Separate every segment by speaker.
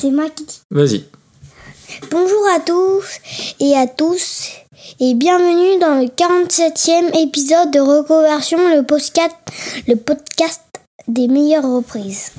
Speaker 1: C'est moi qui dis.
Speaker 2: Vas-y.
Speaker 1: Bonjour à tous et à tous et bienvenue dans le 47e épisode de Reconversion, le podcast, le podcast des meilleures reprises.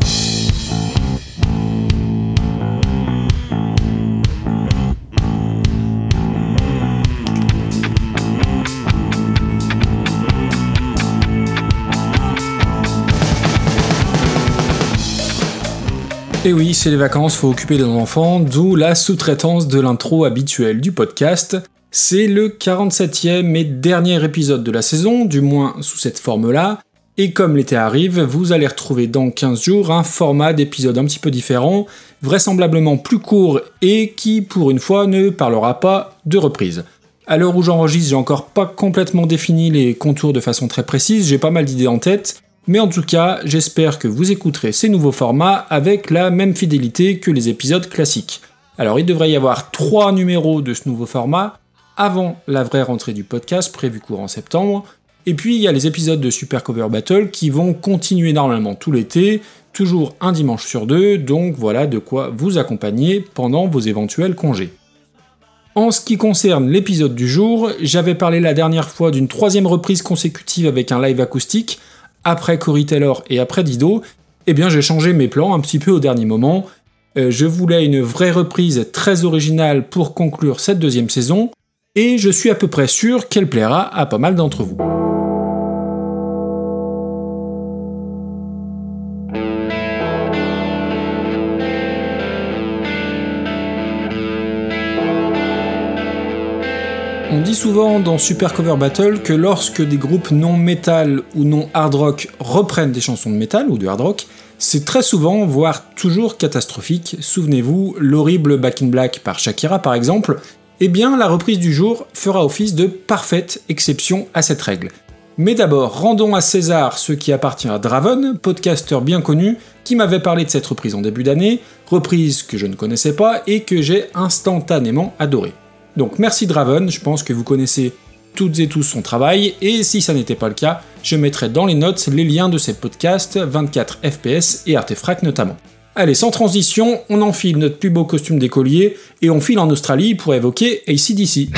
Speaker 2: Et oui, c'est les vacances, faut occuper les enfants, d'où la sous-traitance de l'intro habituelle du podcast. C'est le 47e et dernier épisode de la saison, du moins sous cette forme-là, et comme l'été arrive, vous allez retrouver dans 15 jours un format d'épisode un petit peu différent, vraisemblablement plus court et qui, pour une fois, ne parlera pas de reprise. À l'heure où j'enregistre, j'ai encore pas complètement défini les contours de façon très précise, j'ai pas mal d'idées en tête, mais en tout cas, j'espère que vous écouterez ces nouveaux formats avec la même fidélité que les épisodes classiques. Alors il devrait y avoir trois numéros de ce nouveau format avant la vraie rentrée du podcast prévue courant septembre. Et puis il y a les épisodes de Super Cover Battle qui vont continuer normalement tout l'été, toujours un dimanche sur deux, donc voilà de quoi vous accompagner pendant vos éventuels congés. En ce qui concerne l'épisode du jour, j'avais parlé la dernière fois d'une troisième reprise consécutive avec un live acoustique, après Cory Taylor et après Dido, eh bien j'ai changé mes plans un petit peu au dernier moment. Euh, je voulais une vraie reprise très originale pour conclure cette deuxième saison, et je suis à peu près sûr qu'elle plaira à pas mal d'entre vous. On dit souvent dans Super Cover Battle que lorsque des groupes non metal ou non hard rock reprennent des chansons de metal ou de hard rock, c'est très souvent, voire toujours catastrophique. Souvenez-vous, l'horrible Back in Black par Shakira par exemple, eh bien la reprise du jour fera office de parfaite exception à cette règle. Mais d'abord, rendons à César ce qui appartient à Draven, podcasteur bien connu, qui m'avait parlé de cette reprise en début d'année, reprise que je ne connaissais pas et que j'ai instantanément adorée. Donc merci Draven, je pense que vous connaissez toutes et tous son travail, et si ça n'était pas le cas, je mettrai dans les notes les liens de ces podcasts, 24 FPS et Artefract notamment. Allez, sans transition, on enfile notre plus beau costume d'écolier et on file en Australie pour évoquer ACDC.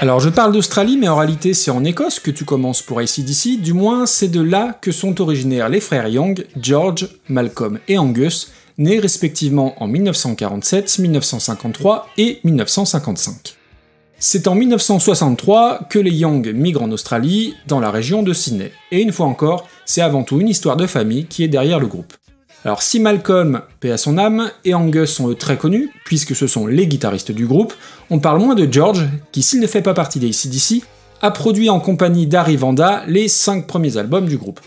Speaker 2: Alors je parle d'Australie, mais en réalité c'est en Écosse que tu commences pour ACDC, du moins c'est de là que sont originaires les frères Young, George, Malcolm et Angus, nés respectivement en 1947, 1953 et 1955. C'est en 1963 que les Young migrent en Australie, dans la région de Sydney. Et une fois encore, c'est avant tout une histoire de famille qui est derrière le groupe. Alors si Malcolm, paix à son âme, et Angus sont eux très connus, puisque ce sont les guitaristes du groupe, on parle moins de George, qui s'il ne fait pas partie des ACDC, a produit en compagnie d'Harry Vanda les 5 premiers albums du groupe.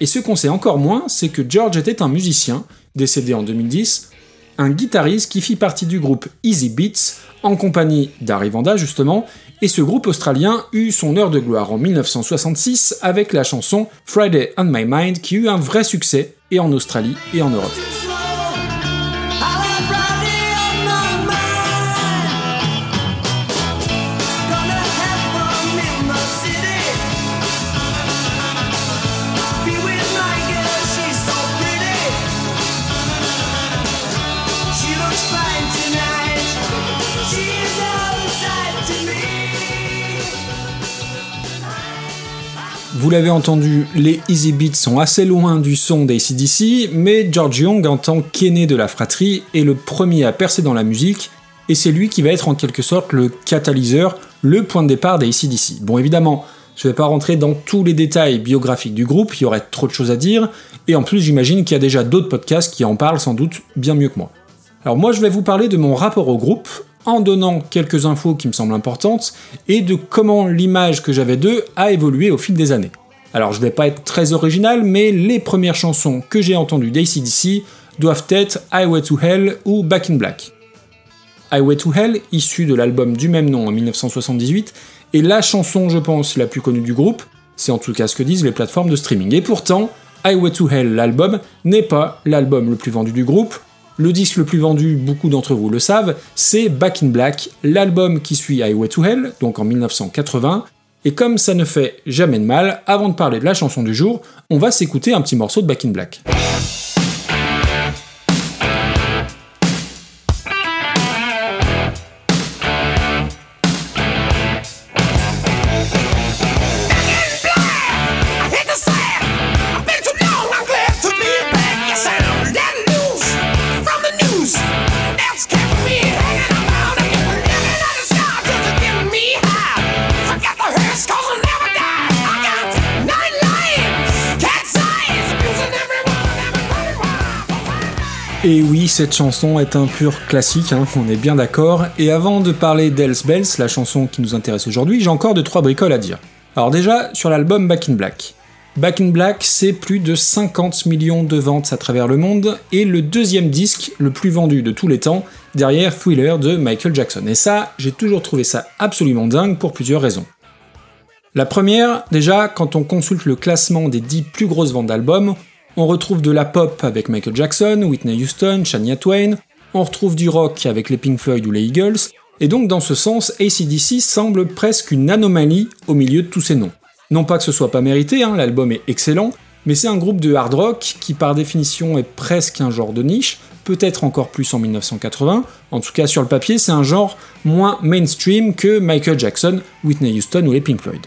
Speaker 2: Et ce qu'on sait encore moins, c'est que George était un musicien, décédé en 2010, un guitariste qui fit partie du groupe Easy Beats, en compagnie d'Harry Vanda justement, et ce groupe australien eut son heure de gloire en 1966 avec la chanson Friday on My Mind qui eut un vrai succès et en Australie et en Europe. Vous l'avez entendu, les Easy Beats sont assez loin du son d'ACDC, mais George Young, en tant qu'aîné de la fratrie, est le premier à percer dans la musique, et c'est lui qui va être en quelque sorte le catalyseur, le point de départ d'ACDC. Bon, évidemment, je ne vais pas rentrer dans tous les détails biographiques du groupe, il y aurait trop de choses à dire, et en plus j'imagine qu'il y a déjà d'autres podcasts qui en parlent sans doute bien mieux que moi. Alors moi je vais vous parler de mon rapport au groupe, en donnant quelques infos qui me semblent importantes et de comment l'image que j'avais d'eux a évolué au fil des années. Alors je vais pas être très original, mais les premières chansons que j'ai entendues d'ACDC doivent être Highway to Hell ou Back in Black. Highway to Hell, issu de l'album du même nom en 1978, est la chanson, je pense, la plus connue du groupe, c'est en tout cas ce que disent les plateformes de streaming. Et pourtant, Highway to Hell, l'album, n'est pas l'album le plus vendu du groupe, Le disque le plus vendu, beaucoup d'entre vous le savent, c'est Back in Black, l'album qui suit Highway to Hell, donc en 1980. Et comme ça ne fait jamais de mal, avant de parler de la chanson du jour, on va s'écouter un petit morceau de Back in Black. Cette chanson est un pur classique, hein, on est bien d'accord. Et avant de parler d'Els Bells, la chanson qui nous intéresse aujourd'hui, j'ai encore de trois bricoles à dire. Alors déjà, sur l'album Back in Black. Back in Black, c'est plus de 50 millions de ventes à travers le monde, et le deuxième disque le plus vendu de tous les temps, derrière Thriller de Michael Jackson. Et ça, j'ai toujours trouvé ça absolument dingue pour plusieurs raisons. La première, déjà, quand on consulte le classement des 10 plus grosses ventes d'albums, on retrouve de la pop avec Michael Jackson, Whitney Houston, Shania Twain, on retrouve du rock avec les Pink Floyd ou les Eagles, et donc dans ce sens, ACDC semble presque une anomalie au milieu de tous ces noms. Non pas que ce soit pas mérité, hein, l'album est excellent, mais c'est un groupe de hard rock qui par définition est presque un genre de niche, peut-être encore plus en 1980, en tout cas sur le papier c'est un genre moins mainstream que Michael Jackson, Whitney Houston ou les Pink Floyd.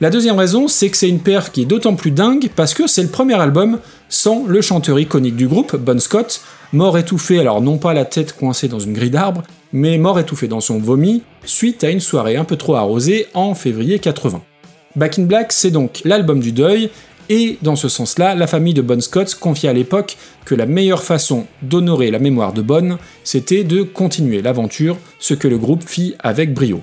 Speaker 2: La deuxième raison, c'est que c'est une paire qui est d'autant plus dingue parce que c'est le premier album sans le chanteur iconique du groupe, Bon Scott, mort étouffé, alors non pas la tête coincée dans une grille d'arbre, mais mort étouffé dans son vomi, suite à une soirée un peu trop arrosée en février 80. Back in Black, c'est donc l'album du deuil, et dans ce sens-là, la famille de Bon Scott confiait à l'époque que la meilleure façon d'honorer la mémoire de Bon, c'était de continuer l'aventure, ce que le groupe fit avec brio.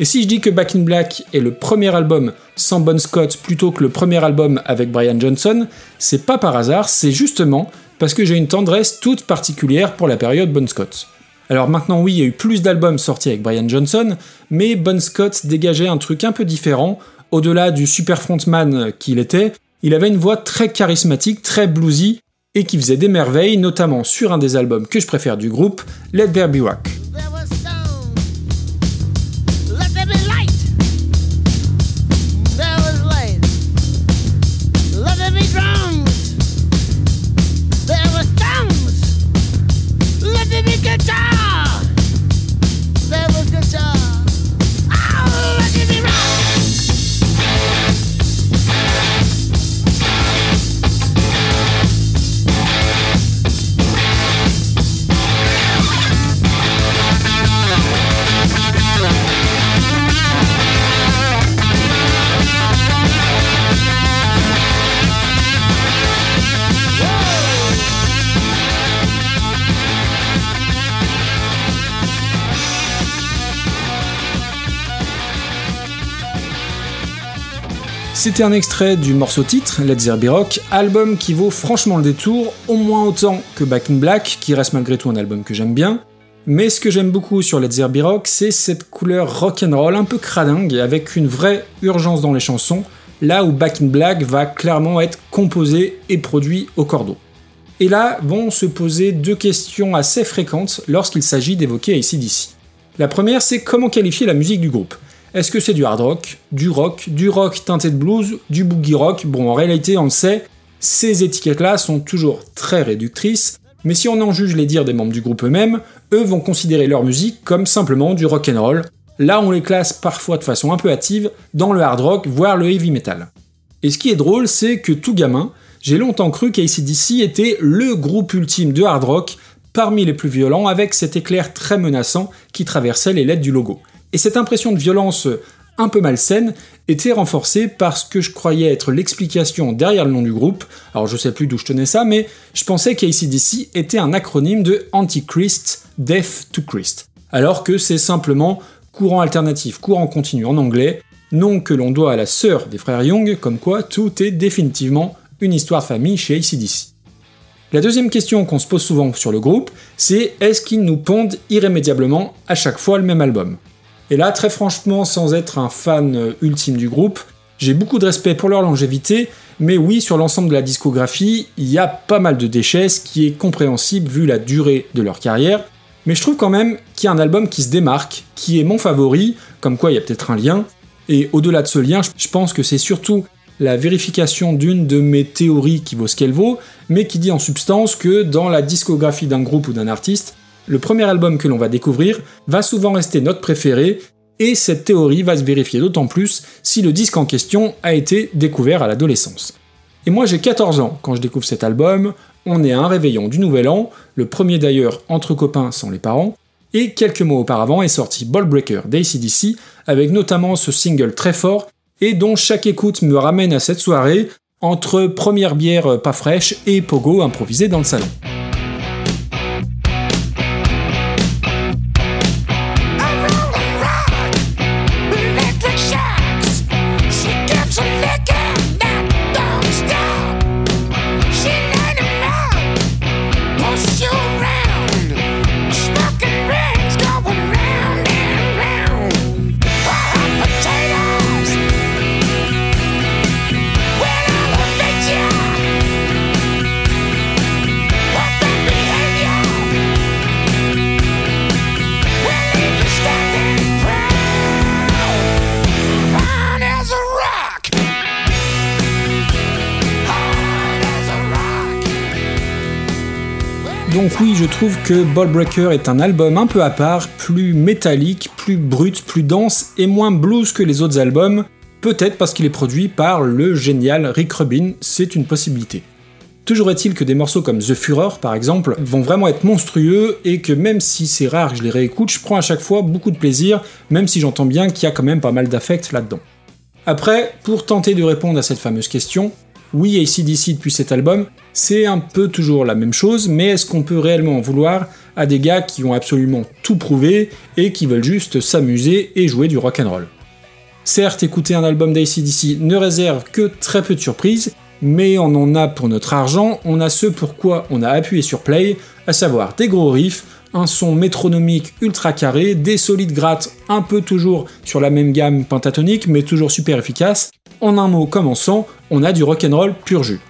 Speaker 2: Et si je dis que Back in Black est le premier album sans Bon Scott plutôt que le premier album avec Brian Johnson, c'est pas par hasard, c'est justement parce que j'ai une tendresse toute particulière pour la période Bon Scott. Alors maintenant oui, il y a eu plus d'albums sortis avec Brian Johnson, mais Bon Scott dégageait un truc un peu différent, au-delà du super frontman qu'il était, il avait une voix très charismatique, très bluesy, et qui faisait des merveilles, notamment sur un des albums que je préfère du groupe, Let There Be Rock. C'était un extrait du morceau titre, Let's There Be Rock, album qui vaut franchement le détour, au moins autant que Back in Black, qui reste malgré tout un album que j'aime bien. Mais ce que j'aime beaucoup sur Let's There Be Rock, c'est cette couleur rock'n'roll un peu cradingue, avec une vraie urgence dans les chansons, là où Back in Black va clairement être composé et produit au cordeau. Et là vont se poser deux questions assez fréquentes lorsqu'il s'agit d'évoquer ACDC. La première, c'est comment qualifier la musique du groupe? Est-ce que c'est du hard rock, du rock, du rock teinté de blues, du boogie rock? Bon, en réalité, on le sait, ces étiquettes-là sont toujours très réductrices, mais si on en juge les dires des membres du groupe eux-mêmes, eux vont considérer leur musique comme simplement du rock and roll. Là, on les classe parfois de façon un peu hâtive dans le hard rock, voire le heavy metal. Et ce qui est drôle, c'est que tout gamin, j'ai longtemps cru qu'ACDC était le groupe ultime de hard rock, parmi les plus violents, avec cet éclair très menaçant qui traversait les lettres du logo. Et cette impression de violence un peu malsaine était renforcée par ce que je croyais être l'explication derrière le nom du groupe. Alors je sais plus d'où je tenais ça, mais je pensais qu'ACDC était un acronyme de Antichrist, Death to Christ. Alors que c'est simplement courant alternatif, courant continu en anglais, nom que l'on doit à la sœur des frères Young, comme quoi tout est définitivement une histoire famille chez ACDC. La deuxième question qu'on se pose souvent sur le groupe, c'est est-ce qu'ils nous pondent irrémédiablement à chaque fois le même album? Et là, très franchement, sans être un fan euh, ultime du groupe, J'ai beaucoup de respect pour leur longévité, mais oui, sur l'ensemble de la discographie, il y a pas mal de déchets, ce qui est compréhensible vu la durée de leur carrière. Mais je trouve quand même qu'il y a un album qui se démarque, qui est mon favori, comme quoi il y a peut-être un lien. Et au-delà de ce lien, je pense que c'est surtout la vérification d'une de mes théories qui vaut ce qu'elle vaut, mais qui dit en substance que dans la discographie d'un groupe ou d'un artiste, le premier album que l'on va découvrir va souvent rester notre préféré, et cette théorie va se vérifier d'autant plus si le disque en question a été découvert à l'adolescence. Et moi j'ai 14 ans quand je découvre cet album, on est à un réveillon du Nouvel An, le premier d'ailleurs entre copains sans les parents, et quelques mois auparavant est sorti Ballbreaker d'ACDC, avec notamment ce single très fort, et dont chaque écoute me ramène à cette soirée, entre première bière pas fraîche et pogo improvisé dans le salon. Donc oui, je trouve que Ballbreaker est un album un peu à part, plus métallique, plus brut, plus dense et moins blues que les autres albums, peut-être parce qu'il est produit par le génial Rick Rubin, c'est une possibilité. Toujours est-il que des morceaux comme The Führer, par exemple, vont vraiment être monstrueux et que même si c'est rare que je les réécoute, je prends à chaque fois beaucoup de plaisir, même si j'entends bien qu'il y a quand même pas mal d'affect là-dedans. Après, pour tenter de répondre à cette fameuse question, oui, ACDC depuis cet album, c'est un peu toujours la même chose, mais est-ce qu'on peut réellement en vouloir à des gars qui ont absolument tout prouvé et qui veulent juste s'amuser et jouer du rock'n'roll Certes, écouter un album d'ACDC ne réserve que très peu de surprises, mais on en a pour notre argent, on a ce pourquoi on a appuyé sur play, à savoir des gros riffs, un son métronomique ultra carré, des solides grattes un peu toujours sur la même gamme pentatonique mais toujours super efficace, en un mot comme en sang, on a du rock'n'roll pur jus.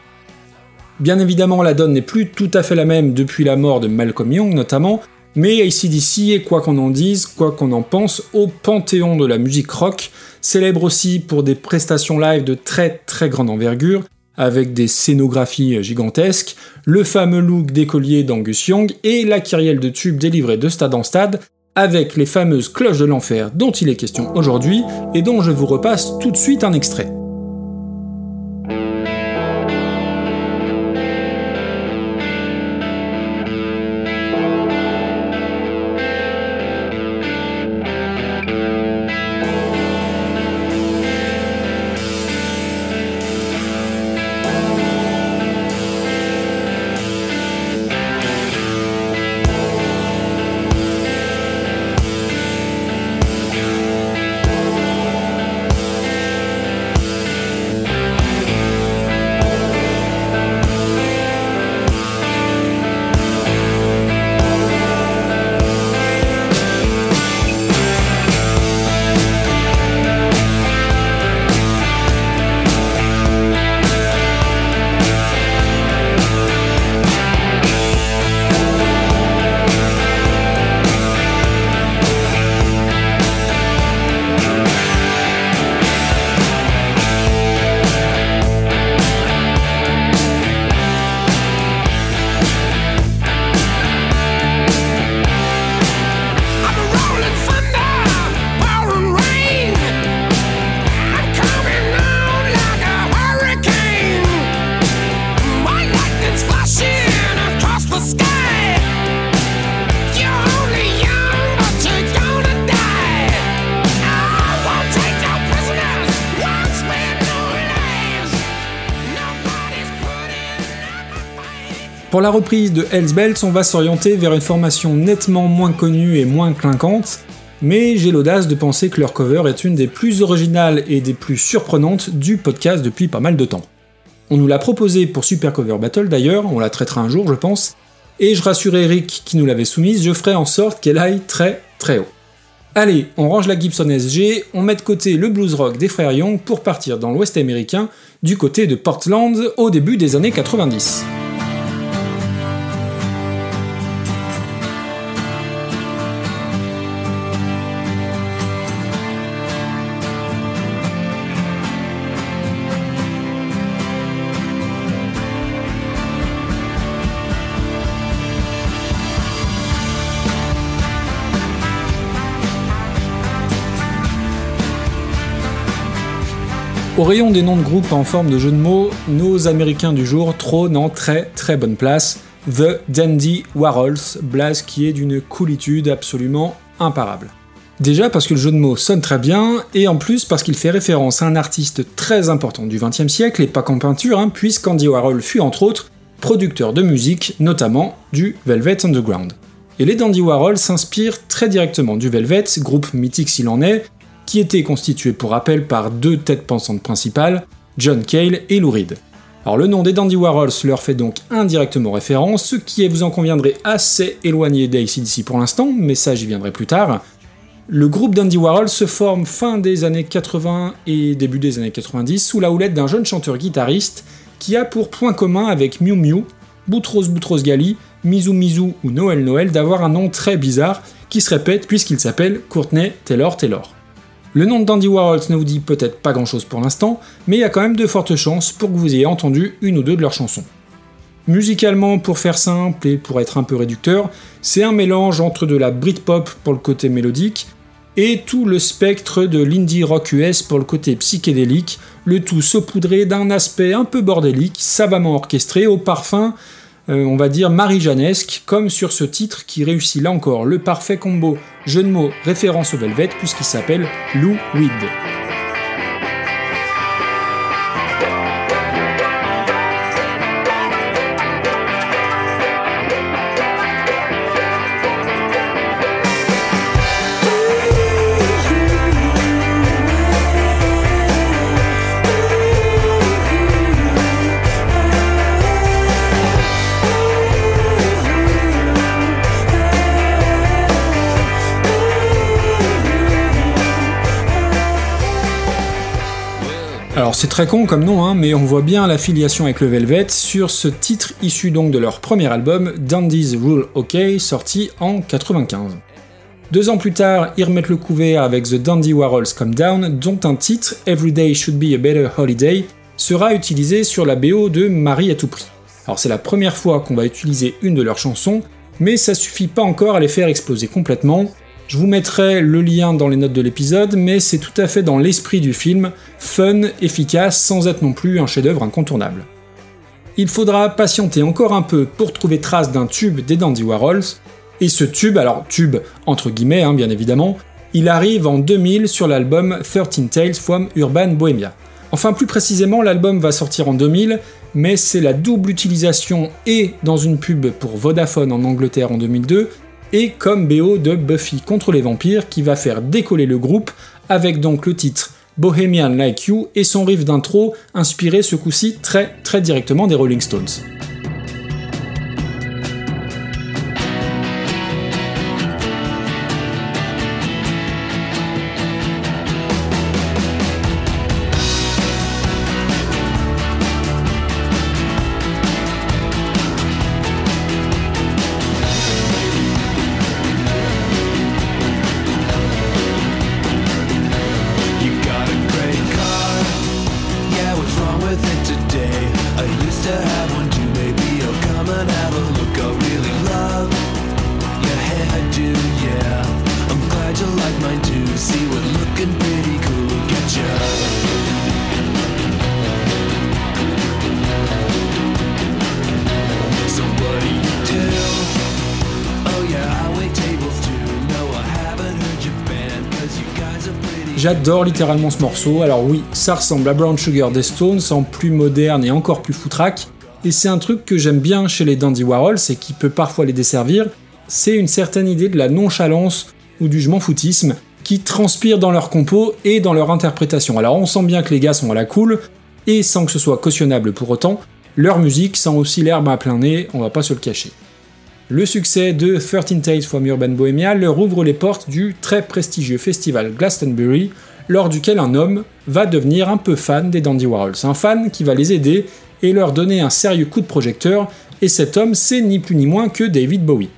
Speaker 2: Bien évidemment, la donne n'est plus tout à fait la même depuis la mort de Malcolm Young notamment, mais ACDC est, quoi qu'on en dise, quoi qu'on en pense, au panthéon de la musique rock, célèbre aussi pour des prestations live de très très grande envergure, avec des scénographies gigantesques, le fameux look d'écolier d'Angus Young et la kyrielle de tubes délivrée de stade en stade, avec les fameuses cloches de l'enfer dont il est question aujourd'hui et dont je vous repasse tout de suite un extrait. Pour la reprise de Hells Bells, on va s'orienter vers une formation nettement moins connue et moins clinquante, mais j'ai l'audace de penser que leur cover est une des plus originales et des plus surprenantes du podcast depuis pas mal de temps. On nous l'a proposé pour Super Cover Battle d'ailleurs, on la traitera un jour je pense, et je rassure Eric qui nous l'avait soumise, je ferai en sorte qu'elle aille très très haut. Allez, on range la Gibson SG, on met de côté le blues rock des frères Young pour partir dans l'ouest américain, du côté de Portland au début des années 90. Au rayon des noms de groupes en forme de jeu de mots, nos Américains du jour trônent en très très bonne place The Dandy Warhols, blaze qui est d'une coolitude absolument imparable. Déjà parce que le jeu de mots sonne très bien, et en plus parce qu'il fait référence à un artiste très important du XXe siècle, et pas qu'en peinture, hein, puisqu'Andy Warhol fut entre autres producteur de musique, notamment du Velvet Underground. Et les Dandy Warhol s'inspirent très directement du Velvet, groupe mythique s'il en est, qui était constitué pour rappel par deux têtes pensantes principales, John Cale et Lou Reed. Alors le nom des Dandy Warhols leur fait donc indirectement référence, ce qui vous en conviendrez, assez éloigné d'ACDC pour l'instant, mais ça j'y viendrai plus tard. Le groupe Dandy Warhol se forme fin des années 80 et début des années 90 sous la houlette d'un jeune chanteur-guitariste qui a pour point commun avec Miu Miu, Boutros Boutros Ghali, Mizu Mizu ou Noël Noël d'avoir un nom très bizarre qui se répète puisqu'il s'appelle Courtney Taylor Taylor. Le nom Dandy Warhols ne vous dit peut-être pas grand chose pour l'instant, mais il y a quand même de fortes chances pour que vous ayez entendu une ou deux de leurs chansons. Musicalement, pour faire simple et pour être un peu réducteur, c'est un mélange entre de la Britpop pour le côté mélodique et tout le spectre de l'indie rock US pour le côté psychédélique, le tout saupoudré d'un aspect un peu bordélique, savamment orchestré au parfum euh, on va dire marie-janesque, comme sur ce titre qui réussit là encore le parfait combo jeu de mots référence au Velvet puisqu'il s'appelle Lou Weed. C'est très con comme nom, hein, mais on voit bien l'affiliation avec le Velvet sur ce titre issu donc de leur premier album, Dandy's Rule OK, sorti en 95. Deux ans plus tard, ils remettent le couvert avec The Dandy Warhols Come Down, dont un titre, Every Day Should Be a Better Holiday, sera utilisé sur la BO de Marie à tout prix. Alors c'est la première fois qu'on va utiliser une de leurs chansons, mais ça suffit pas encore à les faire exploser complètement, je vous mettrai le lien dans les notes de l'épisode, mais c'est tout à fait dans l'esprit du film, fun, efficace, sans être non plus un chef-d'œuvre incontournable. Il faudra patienter encore un peu pour trouver trace d'un tube des Dandy Warhols, et ce tube, alors tube entre guillemets hein, bien évidemment, il arrive en 2000 sur l'album 13 Tales from Urban Bohemia. Enfin plus précisément, l'album va sortir en 2000, mais c'est la double utilisation et dans une pub pour Vodafone en Angleterre en 2002, et comme BO de Buffy contre les vampires qui va faire décoller le groupe avec donc le titre Bohemian Like You et son riff d'intro inspiré ce coup-ci très très directement des Rolling Stones. J'adore littéralement ce morceau. Alors oui, ça ressemble à Brown Sugar des Stones en plus moderne et encore plus foutraque. Et c'est un truc que j'aime bien chez les Dandy Warhols et qui peut parfois les desservir. C'est une certaine idée de la nonchalance ou du je m'en foutisme qui transpire dans leur compos et dans leur interprétation. Alors on sent bien que les gars sont à la cool et sans que ce soit cautionnable pour autant, leur musique sent aussi l'herbe à plein nez, on va pas se le cacher. Le succès de 13 Tales from Urban Bohemia leur ouvre les portes du très prestigieux festival Glastonbury, lors duquel un homme va devenir un peu fan des Dandy Warhols. Un fan qui va les aider et leur donner un sérieux coup de projecteur, et cet homme c'est ni plus ni moins que David Bowie.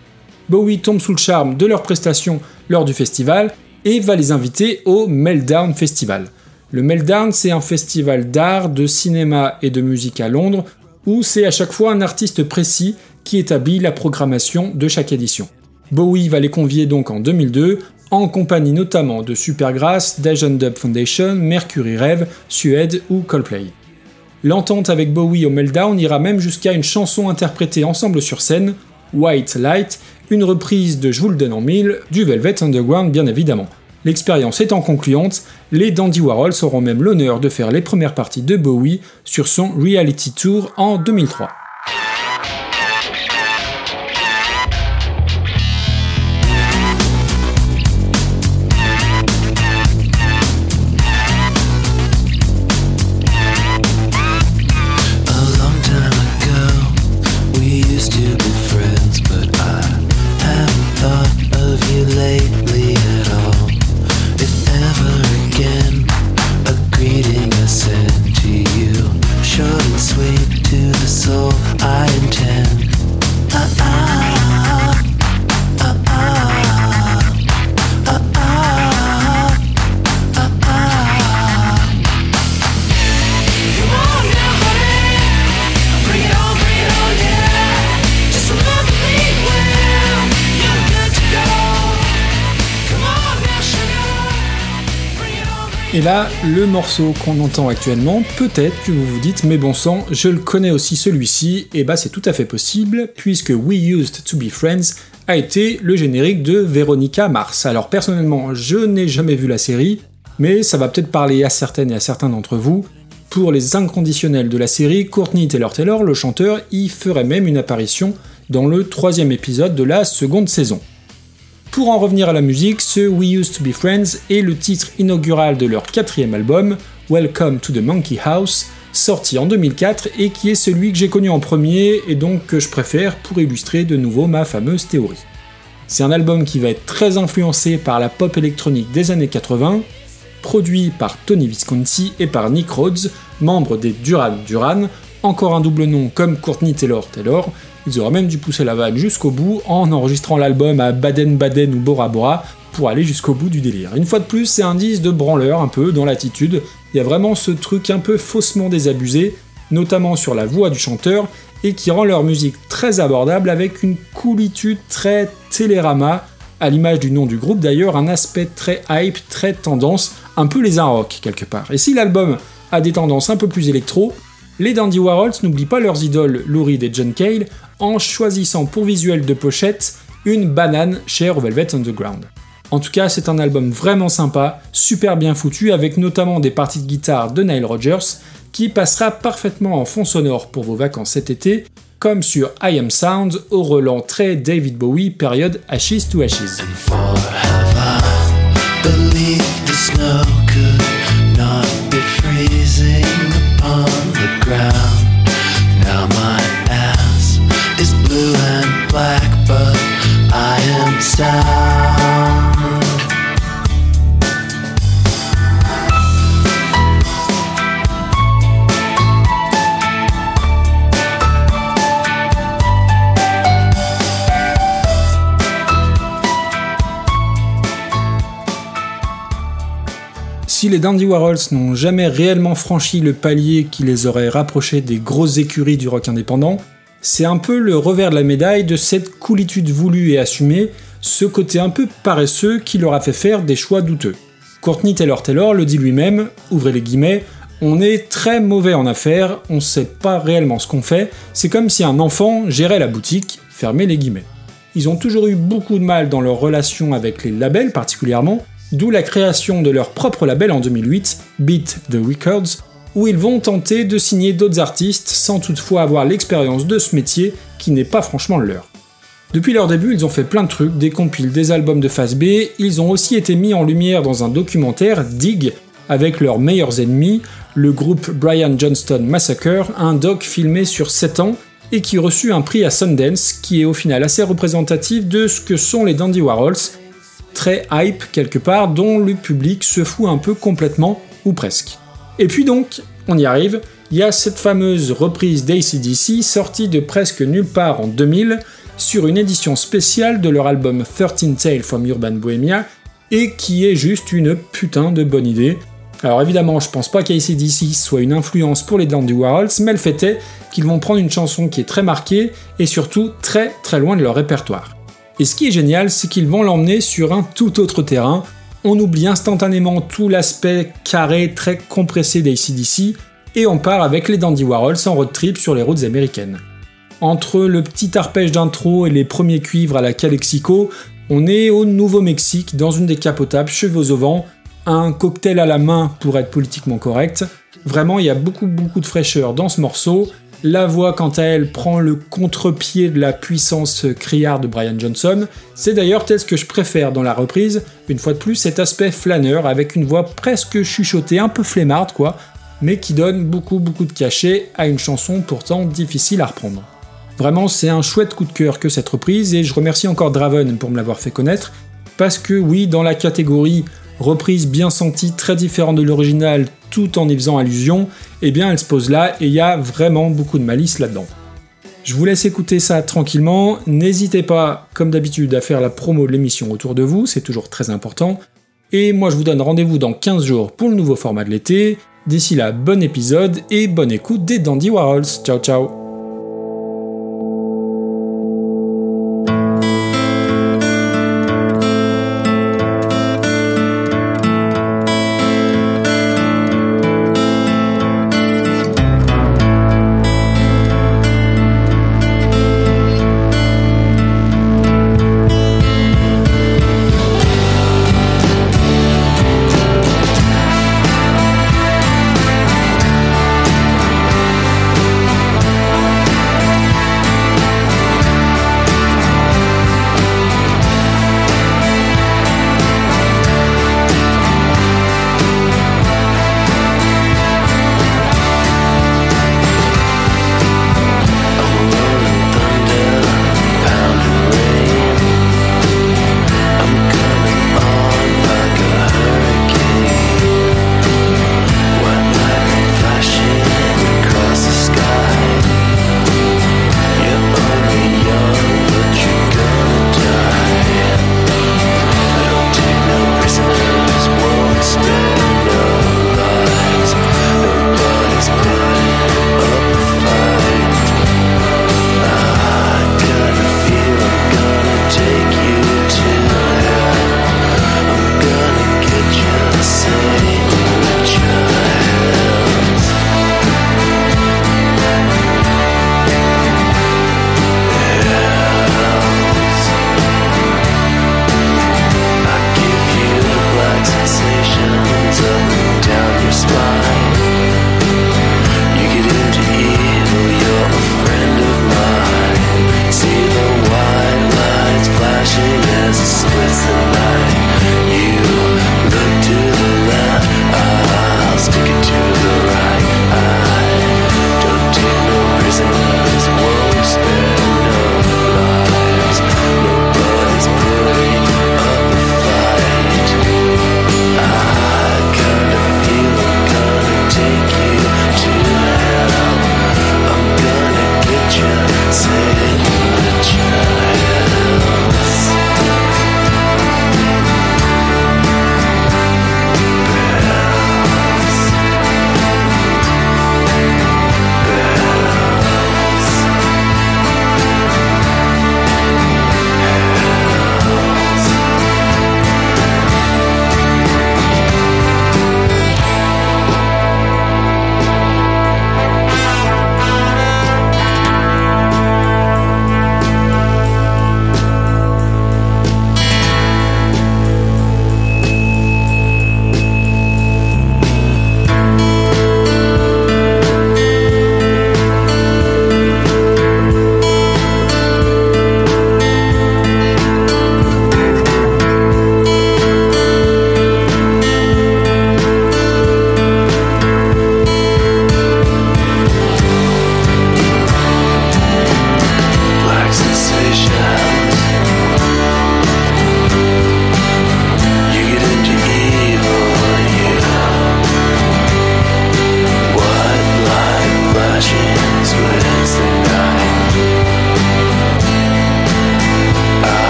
Speaker 2: Bowie tombe sous le charme de leurs prestations lors du festival et va les inviter au Meltdown Festival. Le Meltdown, c'est un festival d'art, de cinéma et de musique à Londres où c'est à chaque fois un artiste précis qui établit la programmation de chaque édition. Bowie va les convier donc en 2002, en compagnie notamment de Supergrass, d'Asian Dub Foundation, Mercury Rev, Suède ou Coldplay. L'entente avec Bowie au Meltdown ira même jusqu'à une chanson interprétée ensemble sur scène, White Light, une reprise de Je vous le donne en mille, du Velvet Underground bien évidemment. L'expérience étant concluante, les Dandy Warhols auront même l'honneur de faire les premières parties de Bowie sur son Reality Tour en 2003. Et là, le morceau qu'on entend actuellement, peut-être que vous vous dites, mais bon sang, je le connais aussi celui-ci, et bah c'est tout à fait possible, puisque We Used to Be Friends a été le générique de Veronica Mars. Alors personnellement, je n'ai jamais vu la série, mais ça va peut-être parler à certaines et à certains d'entre vous. Pour les inconditionnels de la série, Courtney Taylor-Taylor, le chanteur, y ferait même une apparition dans le troisième épisode de la seconde saison. Pour en revenir à la musique, ce We Used to Be Friends est le titre inaugural de leur quatrième album, Welcome to the Monkey House, sorti en 2004 et qui est celui que j'ai connu en premier et donc que je préfère pour illustrer de nouveau ma fameuse théorie. C'est un album qui va être très influencé par la pop électronique des années 80, produit par Tony Visconti et par Nick Rhodes, membre des Duran Duran, encore un double nom comme Courtney Taylor Taylor, ils auraient même dû pousser la vanne jusqu'au bout en enregistrant l'album à Baden-Baden ou Bora Bora pour aller jusqu'au bout du délire. Une fois de plus, c'est un disque de branleur un peu dans l'attitude. Il y a vraiment ce truc un peu faussement désabusé, notamment sur la voix du chanteur, et qui rend leur musique très abordable avec une coolitude très télérama, à l'image du nom du groupe d'ailleurs, un aspect très hype, très tendance, un peu les un rock quelque part. Et si l'album a des tendances un peu plus électro, les Dandy Warhols n'oublient pas leurs idoles Lou Reed et John Cale en choisissant pour visuel de pochette une banane chère au Velvet Underground. En tout cas, c'est un album vraiment sympa, super bien foutu, avec notamment des parties de guitare de Nile Rodgers, qui passera parfaitement en fond sonore pour vos vacances cet été, comme sur I Am Sound, au relent très David Bowie, période Ashes to Ashes.
Speaker 3: ground. Now my ass is blue and black, but I am sound.
Speaker 2: Si les Dandy Warhols n'ont jamais réellement franchi le palier qui les aurait rapprochés des grosses écuries du rock indépendant, c'est un peu le revers de la médaille de cette coolitude voulue et assumée, ce côté un peu paresseux qui leur a fait faire des choix douteux. Courtney Taylor Taylor le dit lui-même, ouvrez les guillemets, on est très mauvais en affaires, on sait pas réellement ce qu'on fait, c'est comme si un enfant gérait la boutique, fermez les guillemets. Ils ont toujours eu beaucoup de mal dans leur relation avec les labels particulièrement, d'où la création de leur propre label en 2008, Beat the Records, où ils vont tenter de signer d'autres artistes sans toutefois avoir l'expérience de ce métier qui n'est pas franchement le leur. Depuis leur début, ils ont fait plein de trucs, des compiles, des albums de phase B, ils ont aussi été mis en lumière dans un documentaire, Dig, avec leurs meilleurs ennemis, le groupe Brian Johnston Massacre, un doc filmé sur 7 ans et qui reçut un prix à Sundance qui est au final assez représentatif de ce que sont les Dandy Warhols, très hype quelque part, dont le public se fout un peu complètement, ou presque. Et puis donc, on y arrive, il y a cette fameuse reprise d'ACDC sortie de presque nulle part en 2000 sur une édition spéciale de leur album 13 Tales from Urban Bohemia et qui est juste une putain de bonne idée. Alors évidemment, je pense pas qu'ACDC soit une influence pour les Dandy Warhols, mais le fait est qu'ils vont prendre une chanson qui est très marquée et surtout très très loin de leur répertoire. Et ce qui est génial, c'est qu'ils vont l'emmener sur un tout autre terrain. On oublie instantanément tout l'aspect carré très compressé d'ACDC et on part avec les Dandy Warhols en road trip sur les routes américaines. Entre le petit arpège d'intro et les premiers cuivres à la Calexico, on est au Nouveau-Mexique dans une décapotable, cheveux au vent, un cocktail à la main pour être politiquement correct. Vraiment, il y a beaucoup beaucoup de fraîcheur dans ce morceau. La voix, quant à elle, prend le contre-pied de la puissance criarde de Brian Johnson. C'est d'ailleurs tel ce que je préfère dans la reprise, une fois de plus, cet aspect flâneur avec une voix presque chuchotée, un peu flemmarde quoi, mais qui donne beaucoup beaucoup de cachet à une chanson pourtant difficile à reprendre. Vraiment, c'est un chouette coup de cœur que cette reprise, et je remercie encore Draven pour me l'avoir fait connaître, parce que oui, dans la catégorie reprise bien sentie, très différente de l'original, tout en y faisant allusion, eh bien elle se pose là, et il y a vraiment beaucoup de malice là-dedans. Je vous laisse écouter ça tranquillement, n'hésitez pas, comme d'habitude, à faire la promo de l'émission autour de vous, c'est toujours très important, et moi je vous donne rendez-vous dans 15 jours pour le nouveau format de l'été, d'ici là, bon épisode et bonne écoute des Dandy Warhols, ciao ciao